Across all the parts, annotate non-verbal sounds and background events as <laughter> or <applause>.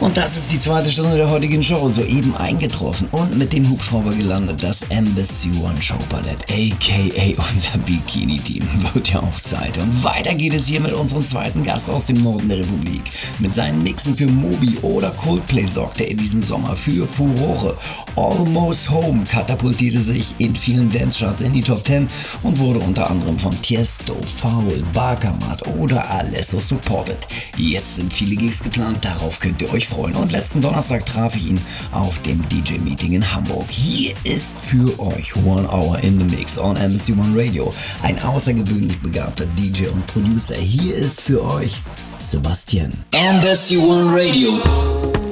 Und das ist die zweite Stunde der heutigen Show, soeben eingetroffen und mit dem Hubschrauber gelandet, das Embassy One Show Ballett, aka unser Bikini-Team. <laughs> Wird ja auch Zeit. Und weiter geht es hier mit unserem zweiten Gast aus dem Norden der Republik. Mit seinen Mixen für Moby oder Coldplay sorgte er diesen Sommer für Furore. Almost Home katapultierte sich in vielen Dance-Charts in die Top 10 und wurde unter anderem von Tiesto, Foul, Barkamat oder Alesso supported. Jetzt sind viele Gigs geplant, darauf könnt ihr euch freuen. Und letzten Donnerstag traf ich ihn auf dem DJ-Meeting in Hamburg. Hier ist für euch One Hour in the Mix on Embassy One Radio. Ein außergewöhnlich begabter DJ und Producer. Hier ist für euch Sebastian. Embassy One Radio.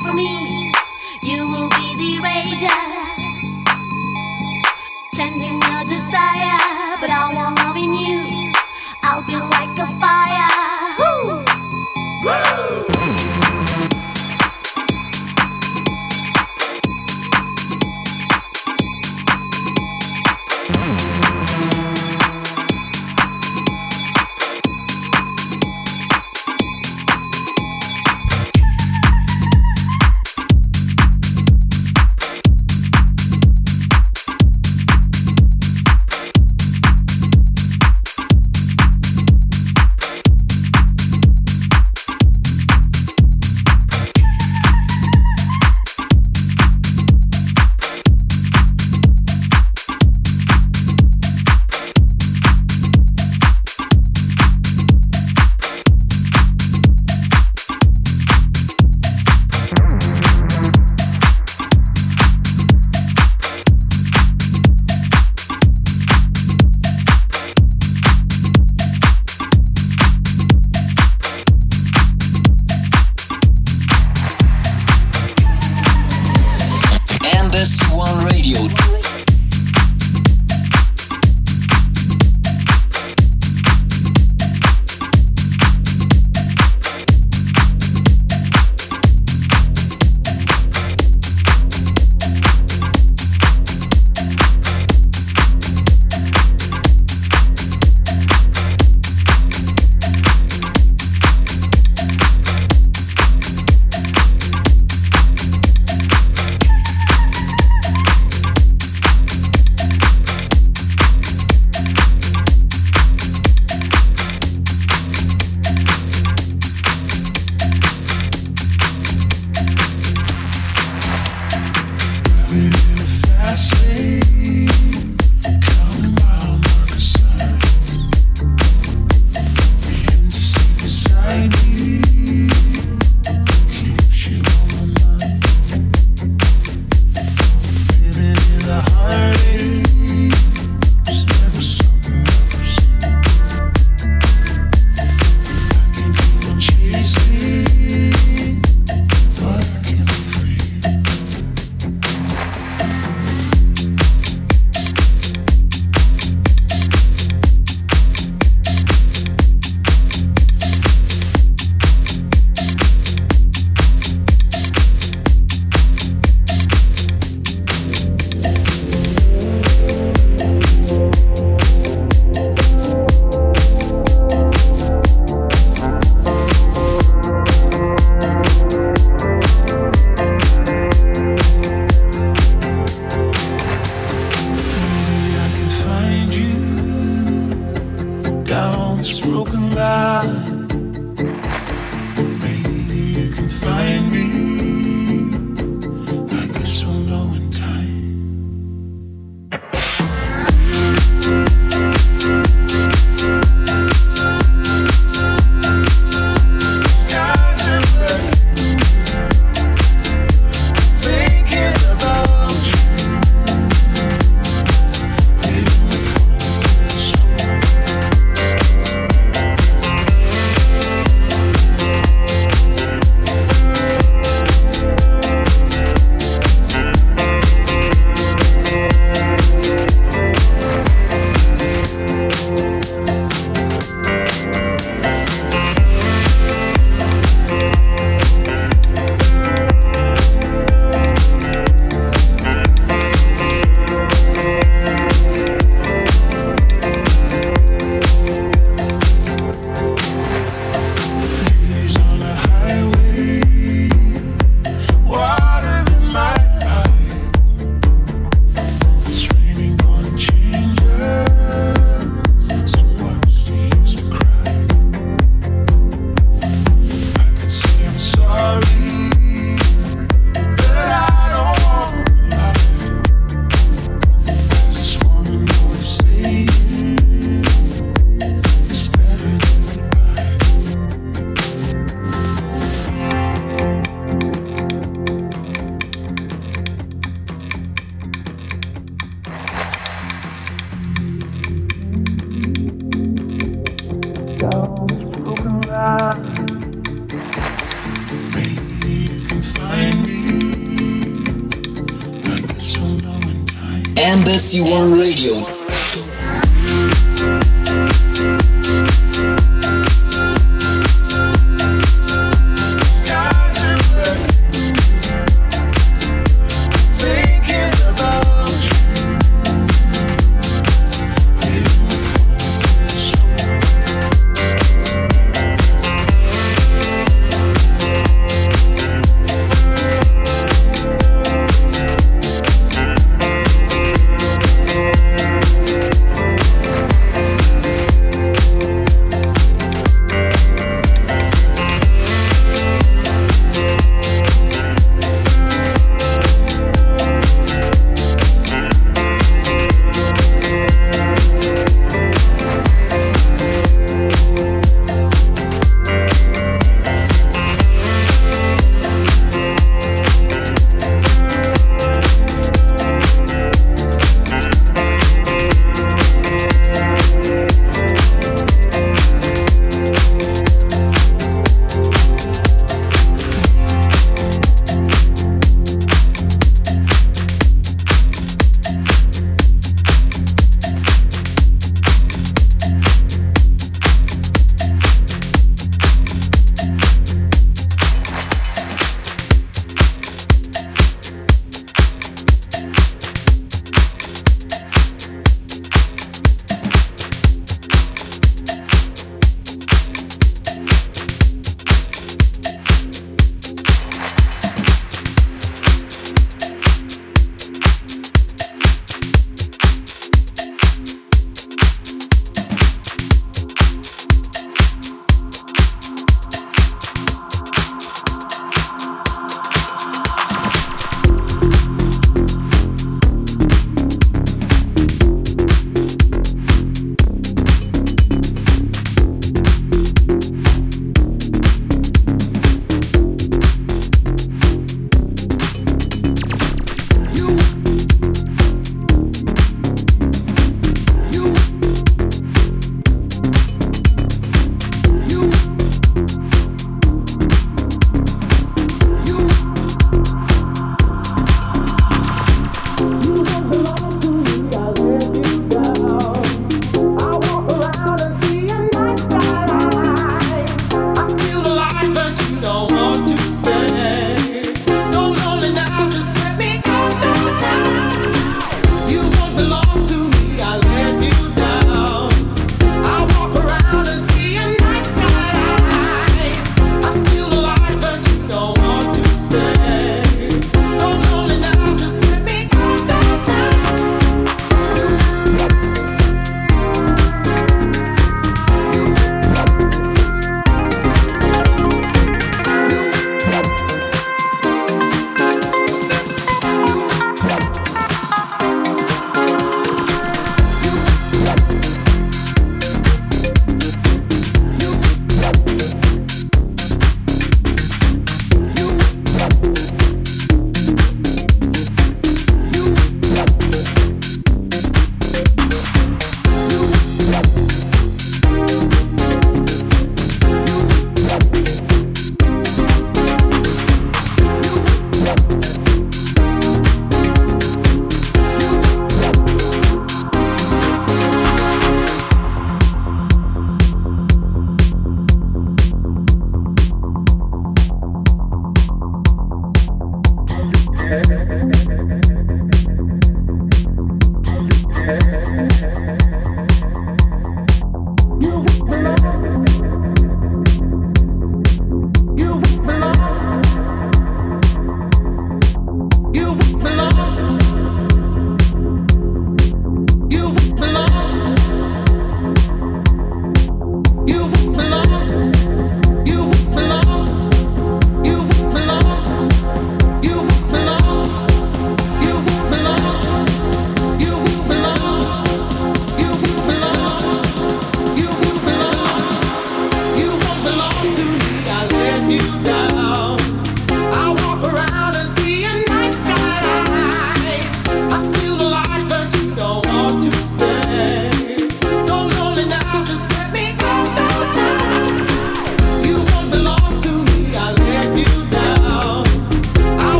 from me. You will be the erasure,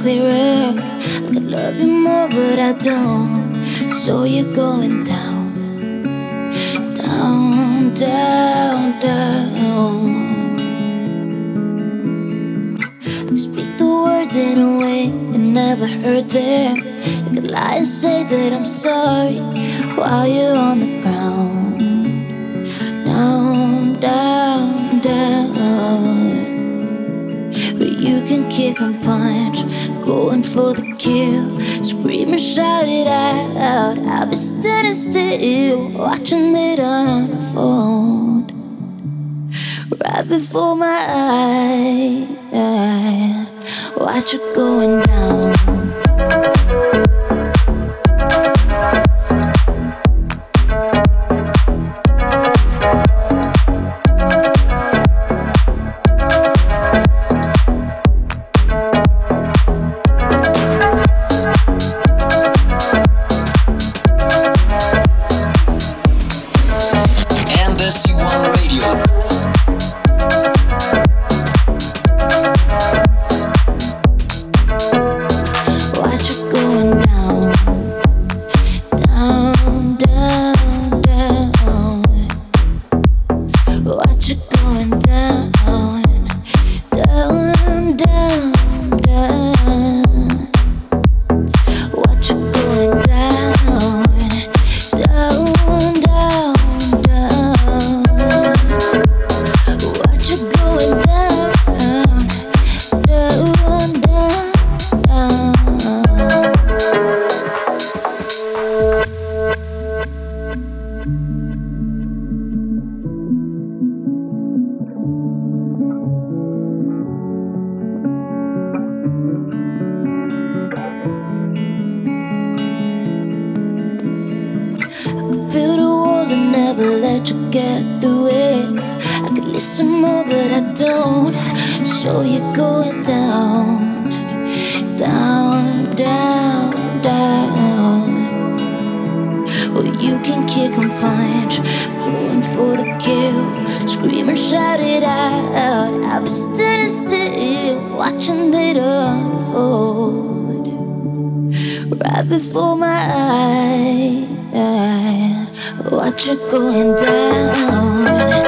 clearer. I could love you more, but I don't. So you're going down, down, down, down. I speak the words in a way I never heard them. I could lie and say that I'm sorry while you're on the ground, down, down, down. Can kick and punch, going for the kill. Scream and shout it out. I'll be standing still, watching it unfold. Right before my eyes, watch it going down. But I don't. So you're going down, down, down, down. Or you can kick and punch, going for the kill. Scream and shout it out. I'll be standing still, watching it unfold right before my eyes. Watch it going down,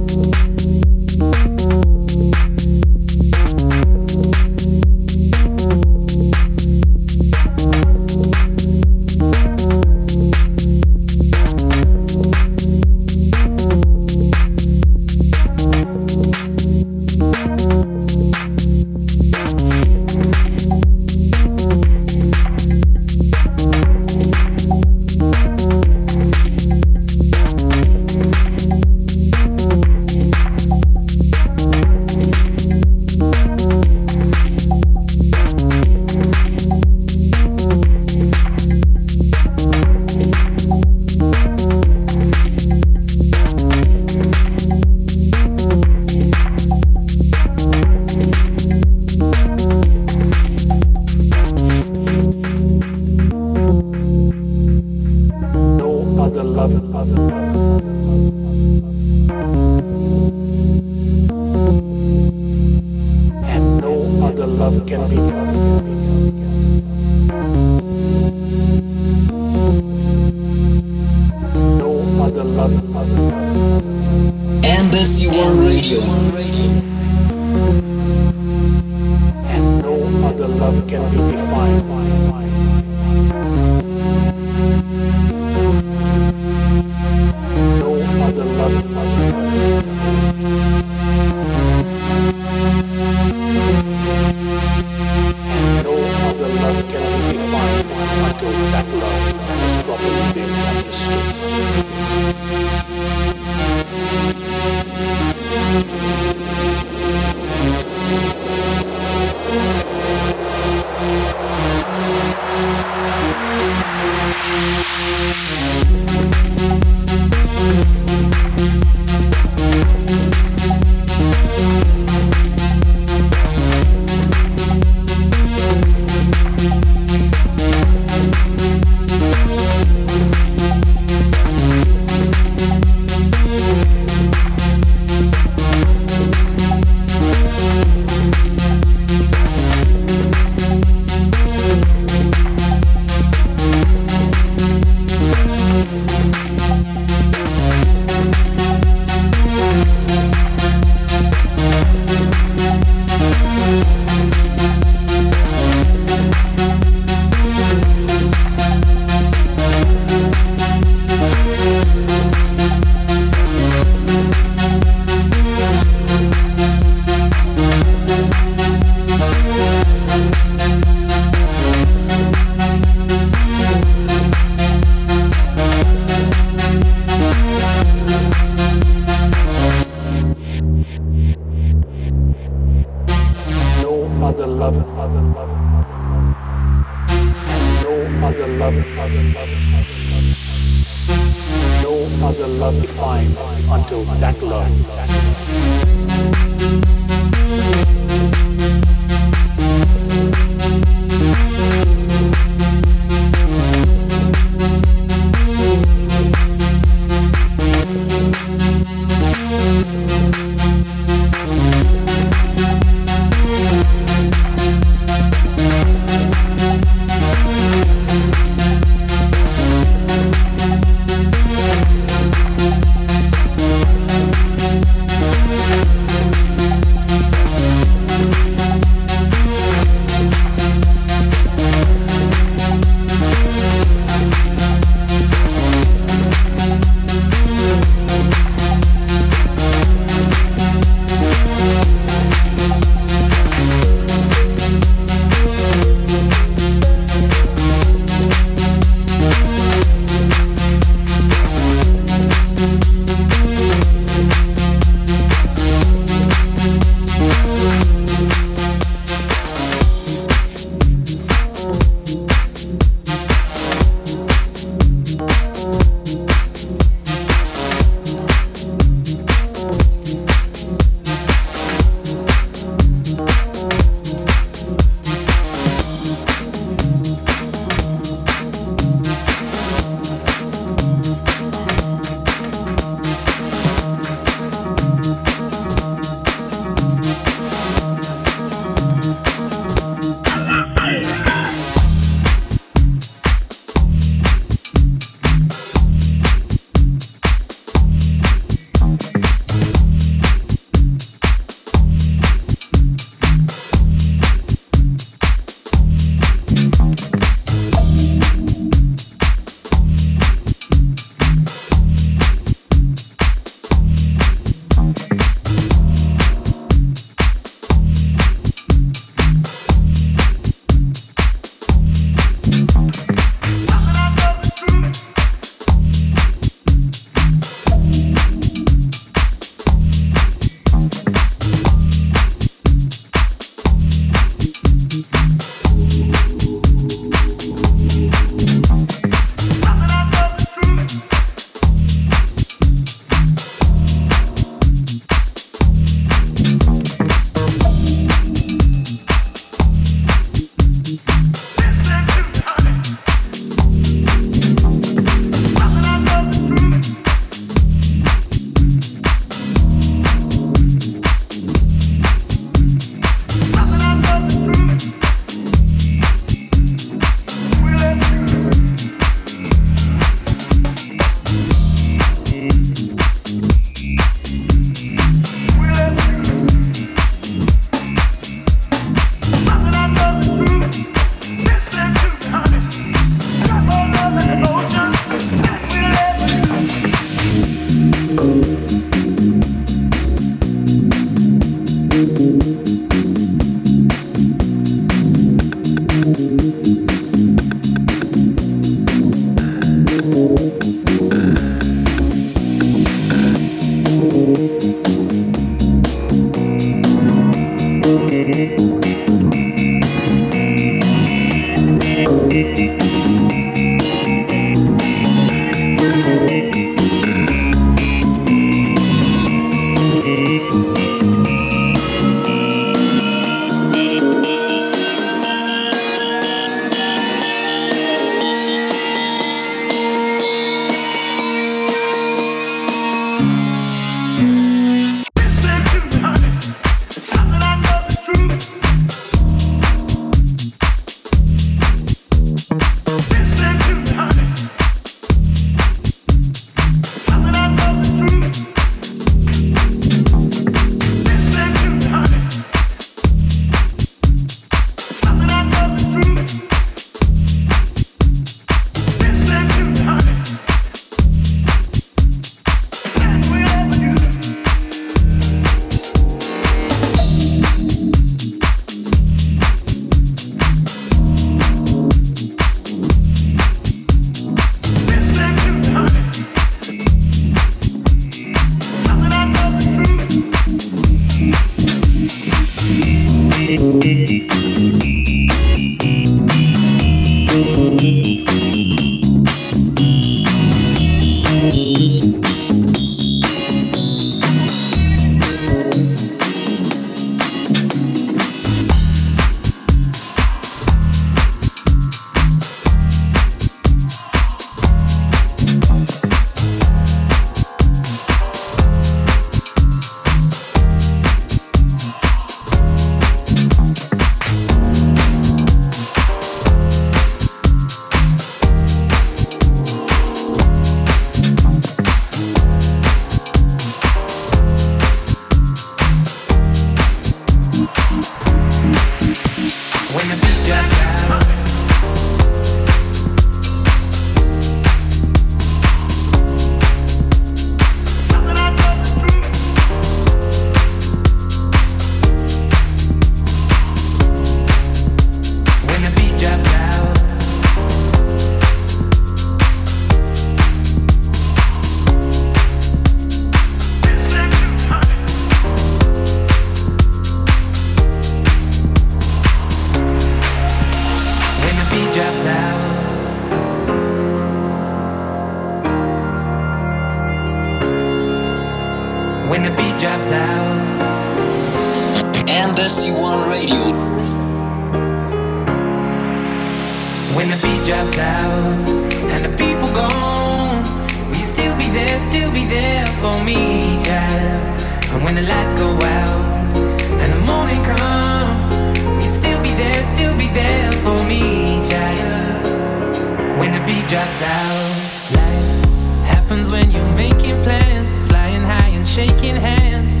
when you're making plans, flying high and shaking hands.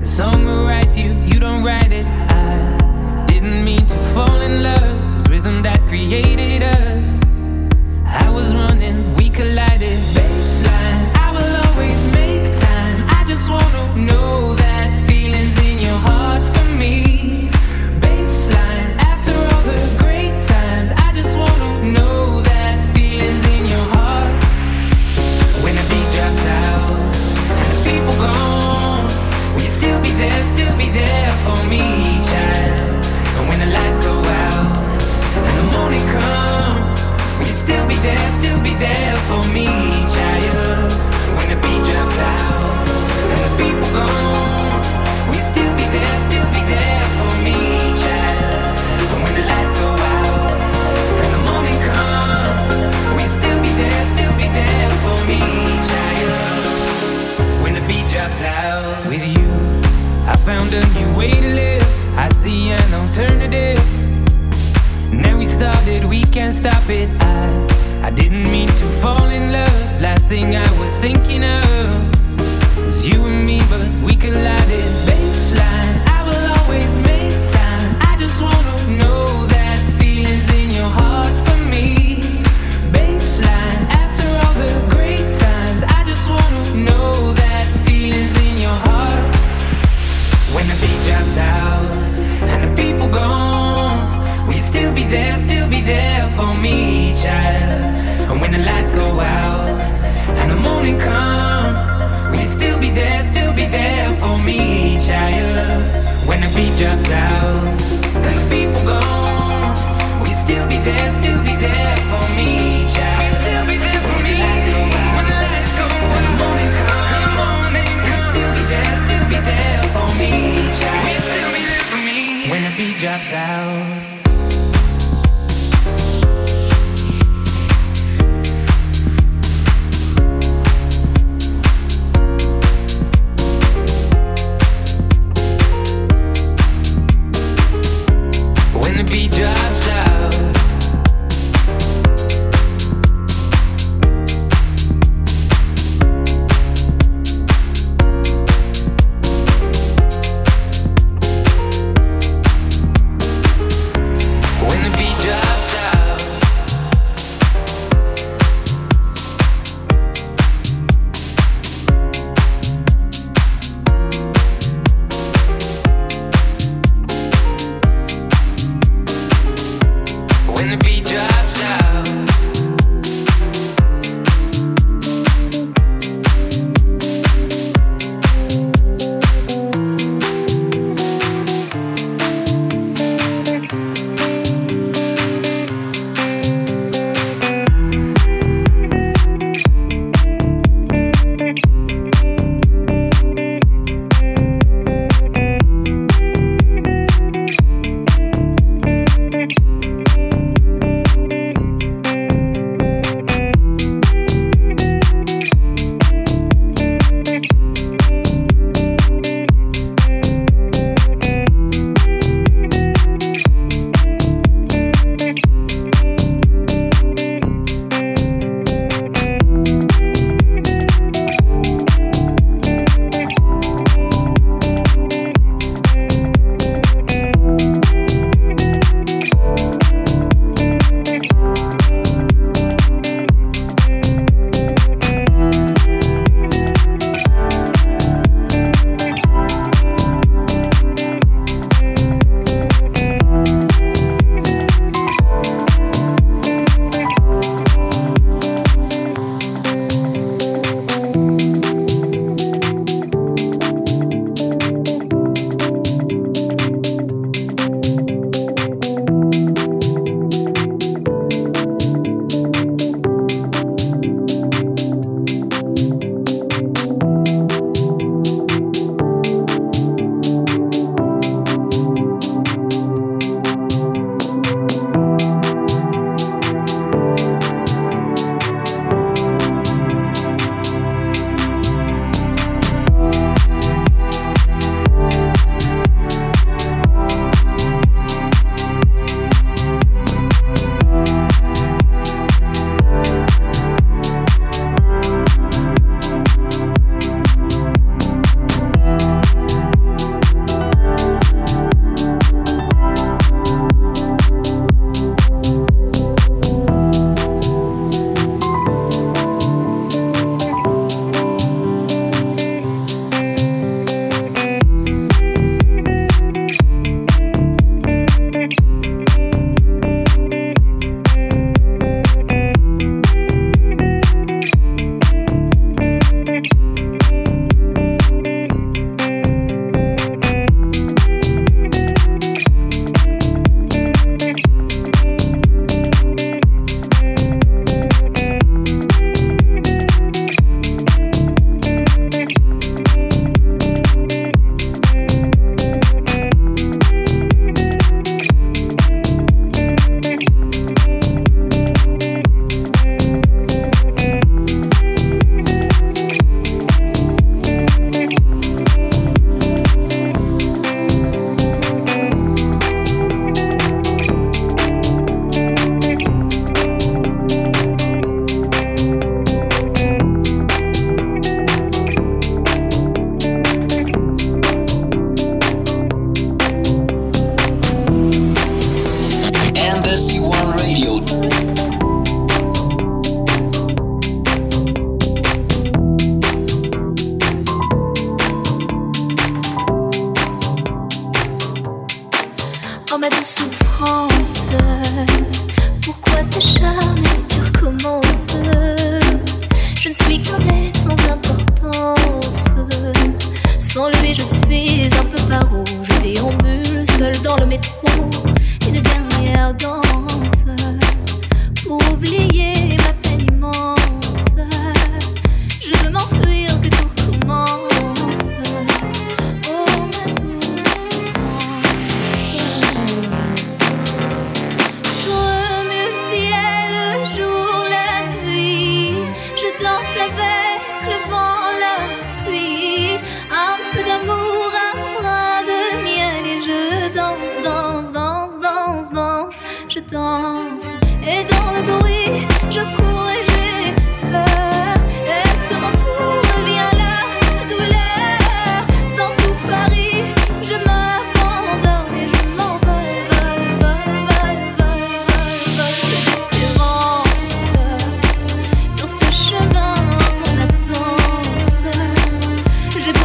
The song beat out with you, I found a new way to live. I see an alternative. Now we started, we can't stop it. I, I didn't mean to fall in love. Last thing I was thinking of was you and me, but we collided. There, still be there for me, child? And when the lights go out and the morning come, will you still be there, still be there for me, child? When the beat drops out and the people gone, will you still be there, still be there for me, child? Still be there for me. When the lights go and the morning still be there, still be there for me, child? When the beat drops out?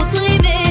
privé.